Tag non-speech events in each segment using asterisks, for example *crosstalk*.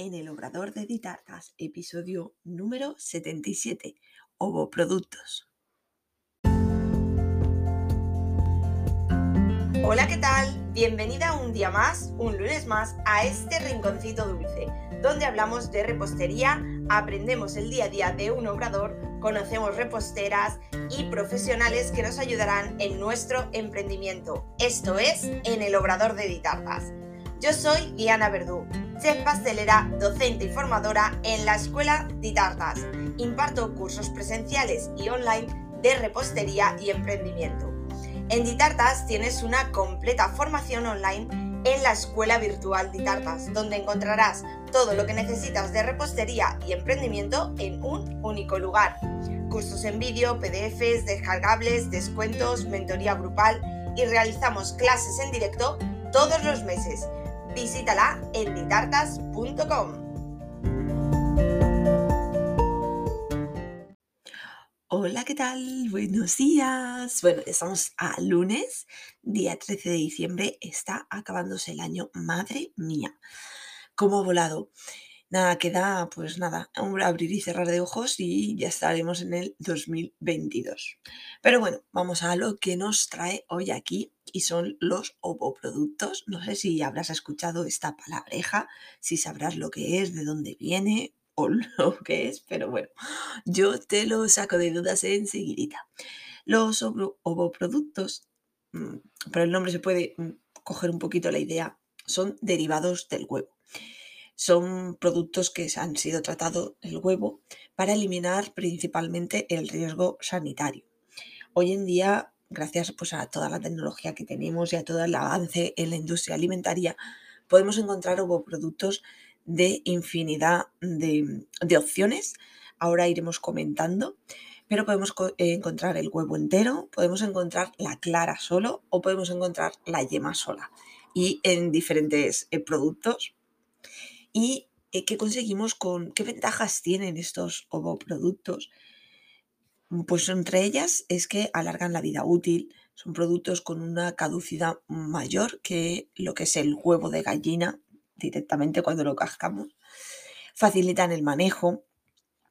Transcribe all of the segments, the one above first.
en el Obrador de Ditartas, episodio número 77, Ovoproductos. Hola, ¿qué tal? Bienvenida un día más, un lunes más, a este rinconcito dulce, donde hablamos de repostería, aprendemos el día a día de un obrador, conocemos reposteras y profesionales que nos ayudarán en nuestro emprendimiento. Esto es En el Obrador de Ditartas. Yo soy Diana Verdú, chef pastelera, docente y formadora en la Escuela Ditartas. Imparto cursos presenciales y online de repostería y emprendimiento. En Ditartas tienes una completa formación online en la Escuela Virtual Ditartas, donde encontrarás todo lo que necesitas de repostería y emprendimiento en un único lugar. Cursos en vídeo, PDFs, descargables, descuentos, mentoría grupal y realizamos clases en directo todos los meses visítala en ditartas.com. Hola, ¿qué tal? Buenos días. Bueno, estamos a lunes, día 13 de diciembre. Está acabándose el año. Madre mía, cómo ha volado. Nada, queda pues nada, abrir y cerrar de ojos y ya estaremos en el 2022. Pero bueno, vamos a lo que nos trae hoy aquí y son los ovoproductos. No sé si habrás escuchado esta palabreja, si sabrás lo que es, de dónde viene o *laughs* lo que es, pero bueno, yo te lo saco de dudas enseguidita. Los ovoproductos, mm, por el nombre se puede mm, coger un poquito la idea, son derivados del huevo son productos que han sido tratados el huevo para eliminar principalmente el riesgo sanitario. Hoy en día, gracias pues, a toda la tecnología que tenemos y a todo el avance en la industria alimentaria, podemos encontrar productos de infinidad de, opciones. Ahora iremos comentando, pero podemos encontrar el huevo entero, podemos encontrar la clara solo o podemos encontrar la yema sola y en diferentes eh, productos y eh, qué conseguimos con, qué ventajas tienen estos ovoproductos. Mm, pues entre ellas es que alargan la vida útil, son productos con una caducidad mayor que lo que es el huevo de gallina directamente cuando lo cascamos, facilitan el manejo.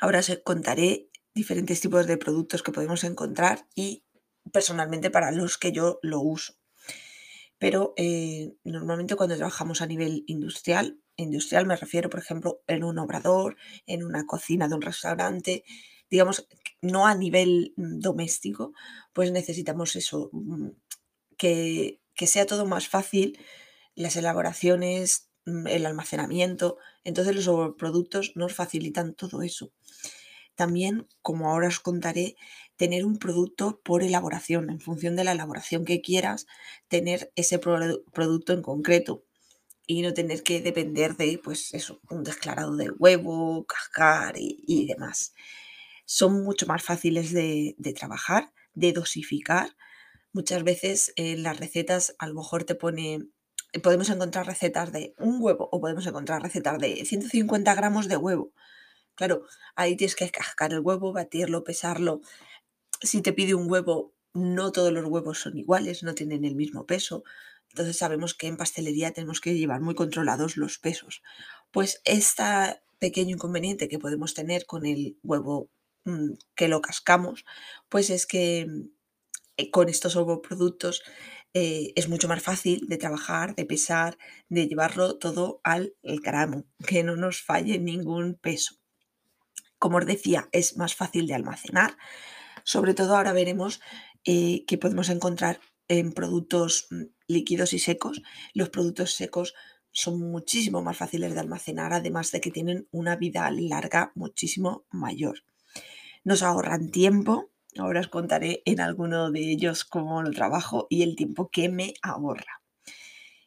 Ahora os contaré diferentes tipos de productos que podemos encontrar y personalmente para los que yo lo uso. Pero eh, normalmente cuando trabajamos a nivel industrial industrial me refiero, por ejemplo, en un obrador, en una cocina de un restaurante, digamos, no a nivel mm, doméstico, pues necesitamos eso, mm, que, que sea todo más fácil, las elaboraciones, mm, el almacenamiento. Entonces los productos nos facilitan todo eso. También, como ahora os contaré, tener un producto por elaboración, en función de la elaboración que quieras, tener ese producto en concreto y no tener que depender de, pues eso, un desclarado de huevo, cascar y, demás. Son mucho más fáciles de, trabajar, de dosificar. Muchas veces en las recetas a lo mejor te pone, podemos encontrar recetas de un huevo o podemos encontrar recetas de 150 gramos de huevo. Claro, ahí tienes que cascar el huevo, batirlo, pesarlo. Si te pide un huevo, no todos los huevos son iguales, no tienen el mismo peso. Entonces sabemos que en pastelería tenemos que llevar muy controlados los pesos. Pues este pequeño inconveniente que podemos tener con el huevo mm, que lo cascamos, pues es que eh, con estos ovoproductos eh, es mucho más fácil de trabajar, de pesar, de llevarlo todo al gramo, que no nos falle ningún peso. Como os decía, es más fácil de almacenar. Sobre todo ahora veremos eh, que podemos encontrar en productos mm, líquidos y secos. Los productos secos son muchísimo más fáciles de almacenar, además de que tienen una vida larga muchísimo mayor. Nos ahorran tiempo, ahora os contaré en alguno de ellos cómo lo trabajo y el tiempo que me ahorra.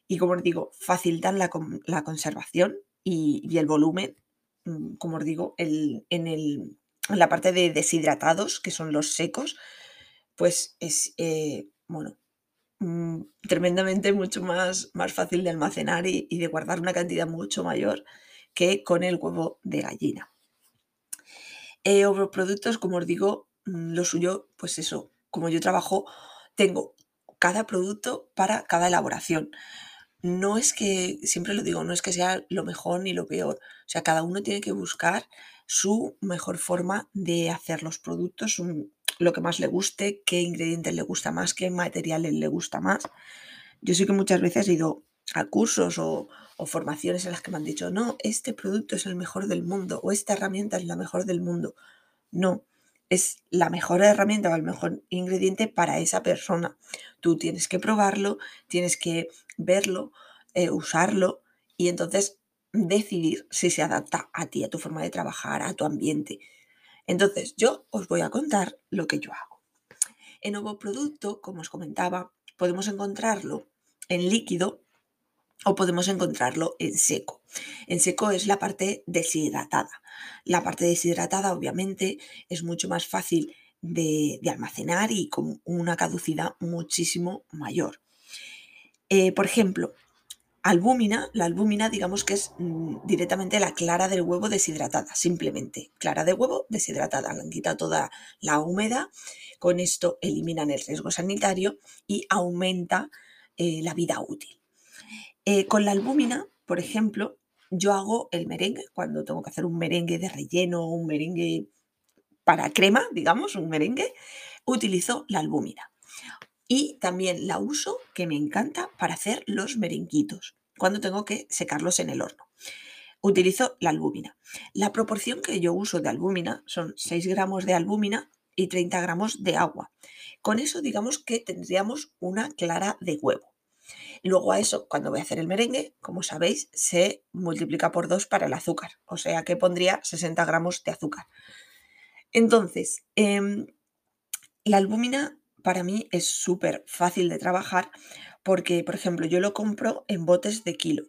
Y como os digo, facilitan la, conservación y, el volumen, mm, como os digo, en, en, la parte de deshidratados, que son los secos, pues es, eh, bueno, Mm, tremendamente mucho más, más fácil de almacenar y, de guardar una cantidad mucho mayor que con el huevo de gallina. Eh, productos, como os digo, mm, lo suyo, pues eso, como yo trabajo, tengo cada producto para cada elaboración. no es que, siempre lo digo, no es que sea lo mejor ni lo peor. O sea, cada uno tiene que buscar su mejor forma de hacer los productos, lo que más le guste, qué ingredientes le gusta más, qué materiales le gusta más. Yo sé que muchas veces he ido a cursos o, formaciones en las que me han dicho, no, este producto es el mejor del mundo o esta herramienta es la mejor del mundo. No, es la mejor herramienta o el mejor ingrediente para esa persona. Tú tienes que probarlo, tienes que verlo, eh, usarlo y entonces decidir si se adapta a ti, a tu forma de trabajar, a tu ambiente. Entonces, yo os voy a contar lo que yo hago. El nuevo producto, como os comentaba, podemos encontrarlo en líquido o podemos encontrarlo en seco. En seco es la parte deshidratada. La parte deshidratada obviamente es mucho más fácil de, almacenar y con una caducidad muchísimo mayor. Eh, por ejemplo, albúmina, la albúmina digamos que es mm, directamente la clara del huevo deshidratada, simplemente. Clara de huevo deshidratada, le han quitado toda la humedad, con esto eliminan el riesgo sanitario y aumenta eh, la vida útil. Eh, con la albúmina, por ejemplo, yo hago el merengue, cuando tengo que hacer un merengue de relleno, un merengue para crema, digamos, un merengue, utilizo la albúmina. Y también la uso, que me encanta, para hacer los merenguitos, cuando tengo que secarlos en el horno. Utilizo la albúmina. La proporción que yo uso de albúmina son 6 gramos de albúmina y 30 gramos de agua. Con eso digamos que tendríamos una clara de huevo. Luego a eso, cuando voy a hacer el merengue, como sabéis, se multiplica por 2 para el azúcar, o sea que pondría 60 gramos de azúcar. Entonces, em, la albúmina para mí es súper fácil de trabajar porque, por ejemplo, yo lo compro en botes de kilo.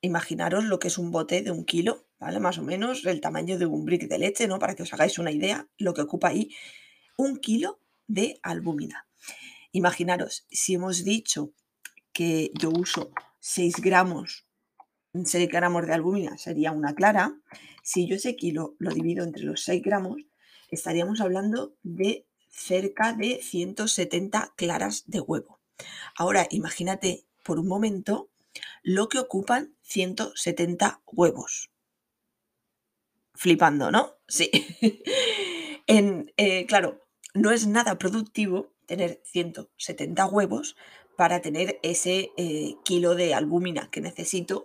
Imaginaros lo que es un bote de un kilo, ¿vale? Más o menos el tamaño de un brick de leche, ¿no? Para que os hagáis una idea, lo que ocupa ahí un kilo de albúmina. Imaginaros, si hemos dicho que yo uso 6 gramos, 6 gramos de albúmina sería una clara, si yo ese kilo lo divido entre los 6 gramos, estaríamos hablando de cerca de 170 claras de huevo. Ahora imagínate por un momento lo que ocupan 170 huevos. Flipando, ¿no? Sí. *laughs* eh, claro, no es nada productivo tener 170 huevos para tener ese eh, kilo de albúmina que necesito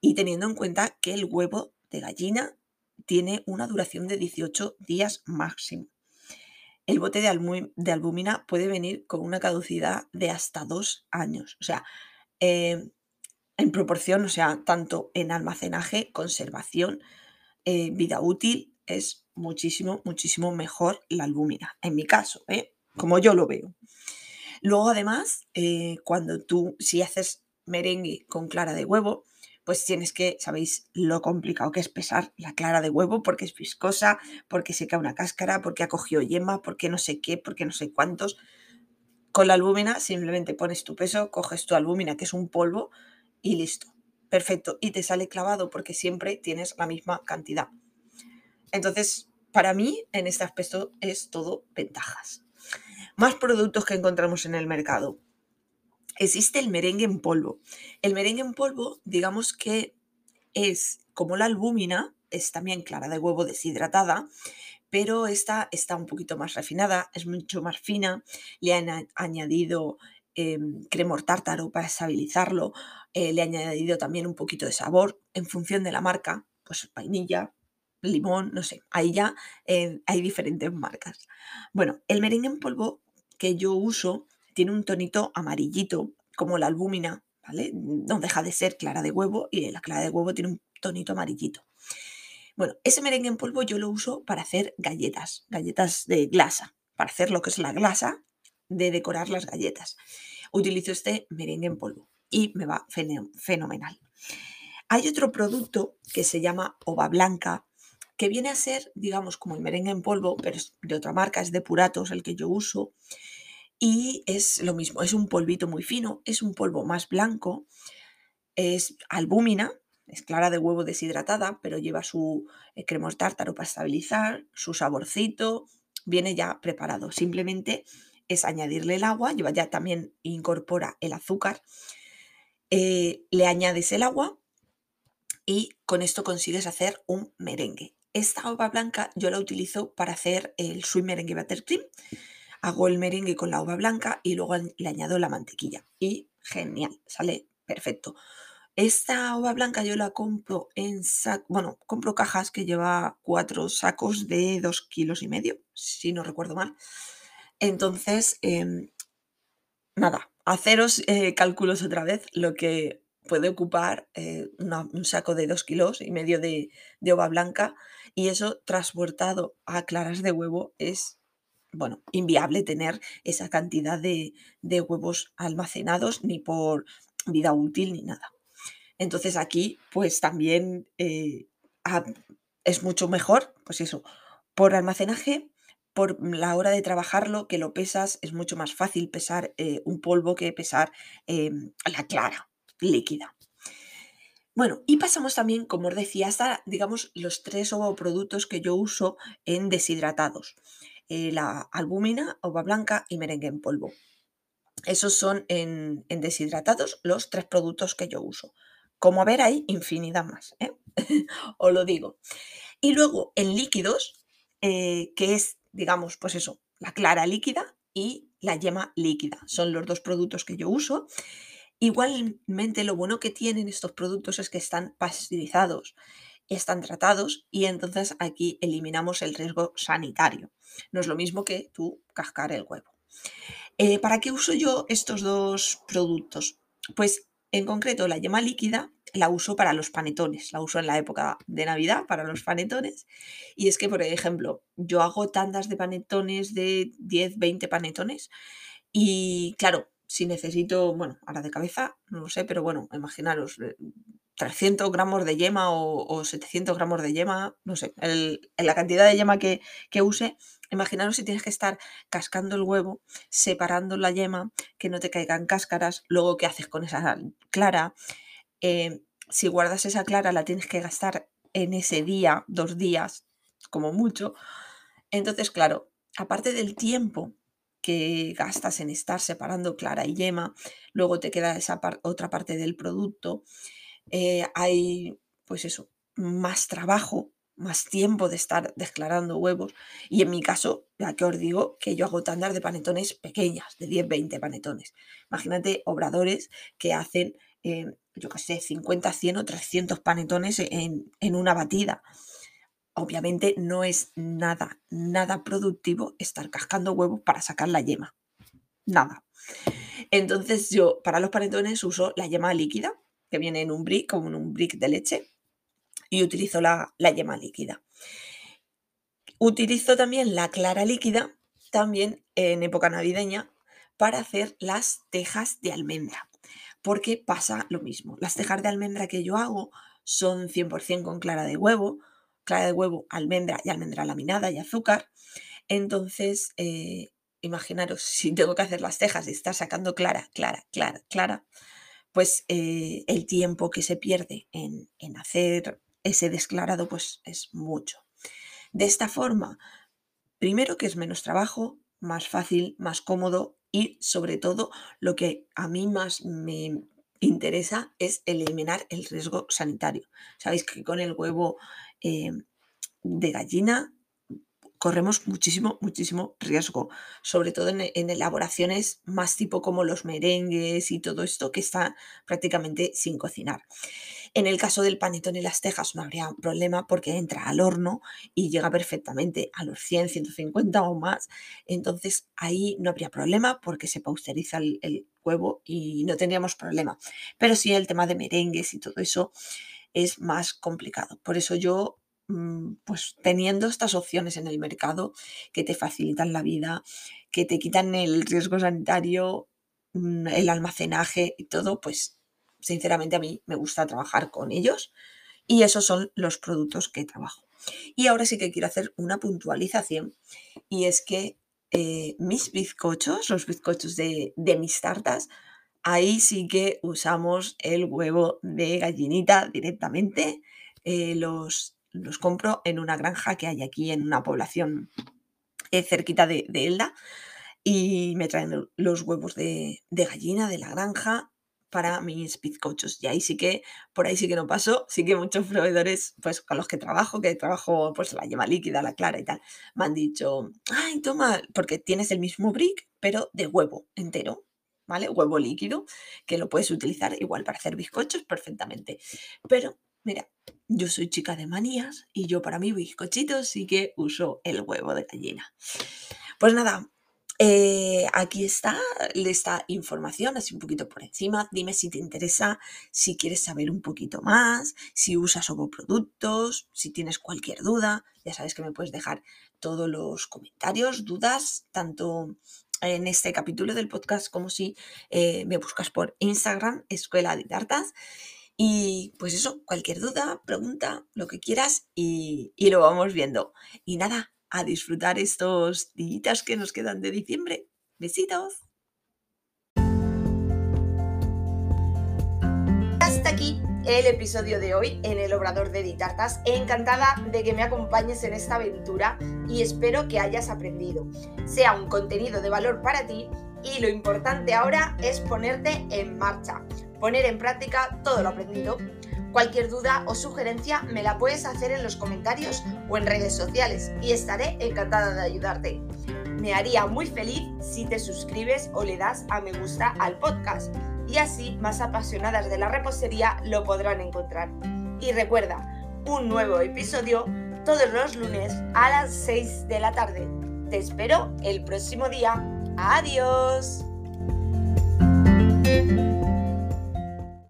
y teniendo en cuenta que el huevo de gallina tiene una duración de 18 días máximo. El bote de, albúmina puede venir con una caducidad de hasta dos años. O sea, em, en proporción, o sea, tanto en almacenaje, conservación, eh, vida útil, es muchísimo, muchísimo mejor la albúmina. En mi caso, ¿eh? como yo lo veo. Luego, además, eh, cuando tú, si haces merengue con clara de huevo, pues tienes que, sabéis lo complicado que es pesar la clara de huevo porque es viscosa, porque se cae una cáscara, porque ha cogido yema, porque no sé qué, porque no sé cuántos. Con la albúmina simplemente pones tu peso, coges tu albúmina, que es un polvo, y listo. Perfecto. Y te sale clavado porque siempre tienes la misma cantidad. Entonces, para mí, en este aspecto es todo ventajas. Más productos que encontramos en el mercado. Existe el merengue en polvo. El merengue en polvo, digamos que es como la albúmina, es también clara de huevo deshidratada, pero esta está un poquito más refinada, es mucho más fina. Le han añadido eh, cremor tártaro para estabilizarlo, eh, le han añadido también un poquito de sabor en función de la marca, pues vainilla, limón, no sé, ahí ya eh, hay diferentes marcas. Bueno, el merengue en polvo que yo uso tiene un tonito amarillito, como la albúmina, ¿vale? No deja de ser clara de huevo y la clara de huevo tiene un tonito amarillito. Bueno, ese merengue en polvo yo lo uso para hacer galletas, galletas de glasa, para hacer lo que es la glasa de decorar las galletas. Utilizo este merengue en polvo y me va fenomenal. Hay otro producto que se llama ova blanca, que viene a ser, digamos, como el merengue en polvo, pero es de otra marca, es de Puratos el que yo uso. Y es lo mismo, es un polvito muy fino, es un polvo más blanco, es albúmina, es clara de huevo deshidratada, pero lleva su eh, cremos tártaro para estabilizar, su saborcito, viene ya preparado. Simplemente es añadirle el agua, lleva ya también incorpora el azúcar eh, le añades el agua y con esto consigues hacer un merengue. Esta uva blanca yo la utilizo para hacer el sweet merengue buttercream. Hago el merengue con la uva blanca y luego le añado la mantequilla. Y genial, sale perfecto. Esta uva blanca yo la compro en saco, bueno, compro cajas que lleva cuatro sacos de dos kilos y medio, si no recuerdo mal. Entonces, em, nada, haceros eh, cálculos otra vez lo que puede ocupar eh, un saco de dos kilos y medio de, de ova blanca y eso transportado a claras de huevo es, bueno, inviable tener esa cantidad de, de huevos almacenados ni por vida útil ni nada. Entonces aquí pues también eh, es mucho mejor, pues eso, por almacenaje, por la hora de trabajarlo, que lo pesas, es mucho más fácil pesar eh, un polvo que pesar em, la clara líquida. Bueno, y pasamos también, como os decía, hasta, digamos, los tres productos que yo uso en deshidratados. Eh, la albúmina, ova blanca y merengue en polvo. Esos son en, deshidratados los tres productos que yo uso. Como a ver, hay infinidad más, ¿eh? *laughs* os lo digo. Y luego en líquidos, eh, que es, digamos, pues eso, la clara líquida y la yema líquida. Son los dos productos que yo uso. Igualmente, lo bueno que tienen estos productos es que están pasteurizados, están tratados y entonces aquí eliminamos el riesgo sanitario. No es lo mismo que tú cascar el huevo. Eh, ¿Para qué uso yo estos dos productos? Pues en concreto, la yema líquida la uso para los panetones, la uso en la época de Navidad para los panetones. Y es que, por ejemplo, yo hago tandas de panetones de 10, 20 panetones y claro, si necesito, bueno, ahora de cabeza, no lo sé, pero bueno, imaginaros, 300 eh, gramos de yema o, 700 gramos de yema, no sé, la cantidad de yema que, que use, Imaginaros si tienes que estar cascando el huevo, separando la yema, que no te caigan cáscaras, luego qué haces con esa clara. Eh, si guardas esa clara, la tienes que gastar en ese día, dos días, como mucho. Entonces, claro, aparte del tiempo que gastas en estar separando clara y yema, luego te queda esa otra parte del producto, eh, hay, pues eso, más trabajo más tiempo de estar declarando huevos. Y en mi caso, ya que os digo que yo hago tandas de panetones pequeñas, de 10, 20 panetones. Imagínate obradores que hacen, eh, yo qué sé, 50, 100 o 300 panetones en, en una batida. Obviamente no es nada, nada productivo estar cascando huevos para sacar la yema. Nada. Entonces yo para los panetones uso la yema líquida, viene en un brick, como en un brick de leche y utilizo la, yema líquida. Utilizo también la clara líquida, también en época navideña, para hacer las tejas de almendra, porque pasa lo mismo. Las tejas de almendra que yo hago son 100% con clara de huevo, clara de huevo, almendra y almendra laminada y azúcar. Entonces, eh, imaginaros *laughs* si tengo que hacer las tejas y estar sacando clara, clara, clara, clara, pues eh, el tiempo que se pierde en, en hacer ese desclarado pues es mucho. De esta forma, primero que es menos trabajo, más fácil, más cómodo y sobre todo lo que a mí más me interesa es eliminar el riesgo sanitario. Sabéis que con el huevo eh, de gallina corremos muchísimo, muchísimo riesgo, sobre todo en, elaboraciones más tipo como los merengues y todo esto que está prácticamente sin cocinar. En el caso del panetón y las tejas no habría problema porque entra al horno y llega perfectamente a los 100, 150 o más. Entonces ahí no habría problema porque se pausteriza el, el huevo y no tendríamos problema. Pero sí el tema de merengues y todo eso es más complicado. Por eso yo pues teniendo estas opciones en el mercado que te facilitan la vida, que te quitan el riesgo sanitario, mm, el almacenaje y todo, pues sinceramente a mí me gusta trabajar con ellos y esos son los productos que trabajo. Y ahora sí que quiero hacer una puntualización y es que eh, mis bizcochos, los bizcochos de, mis tartas, ahí sí que usamos el huevo de gallinita directamente. Eh, los los compro en una granja que hay aquí en una población eh, cerquita de, Elda y me traen los huevos de, gallina de la granja para mis bizcochos. Y ahí sí que, por ahí sí que no pasó, sí que muchos proveedores, pues con los que trabajo, que trabajo pues la yema líquida, la clara y tal, me han dicho, ay, toma, porque tienes el mismo brick, pero de huevo entero. ¿Vale? Huevo líquido, que lo puedes utilizar igual para hacer bizcochos perfectamente. Pero, mira, yo soy chica de manías y yo para mi bizcochitos sí que uso el huevo de gallina. Pues nada, eh, aquí está esta información, así un poquito por encima. Dime si te interesa, si quieres saber un poquito más, si usas productos, si tienes cualquier duda. Ya sabes que me puedes dejar todos los comentarios, dudas, tanto en este capítulo del podcast como si eh, me buscas por Instagram, Escuela de Tartas. Y pues eso, cualquier duda, pregunta, lo que quieras y, lo vamos viendo. Y nada, a disfrutar estos días que nos quedan de diciembre. Besitos. Hasta aquí el episodio de hoy en el Obrador de Ditartas. Encantada de que me acompañes en esta aventura y espero que hayas aprendido. Sea un contenido de valor para ti y lo importante ahora es ponerte en marcha, poner en práctica todo lo aprendido. Cualquier duda o sugerencia me la puedes hacer en los comentarios o en redes sociales y estaré encantada de ayudarte. Me haría muy feliz si te suscribes o le das a me gusta al podcast y así más apasionadas de la repostería lo podrán encontrar. Y recuerda, un nuevo episodio todos los lunes a las 6 de la tarde. Te espero el próximo día. Adiós.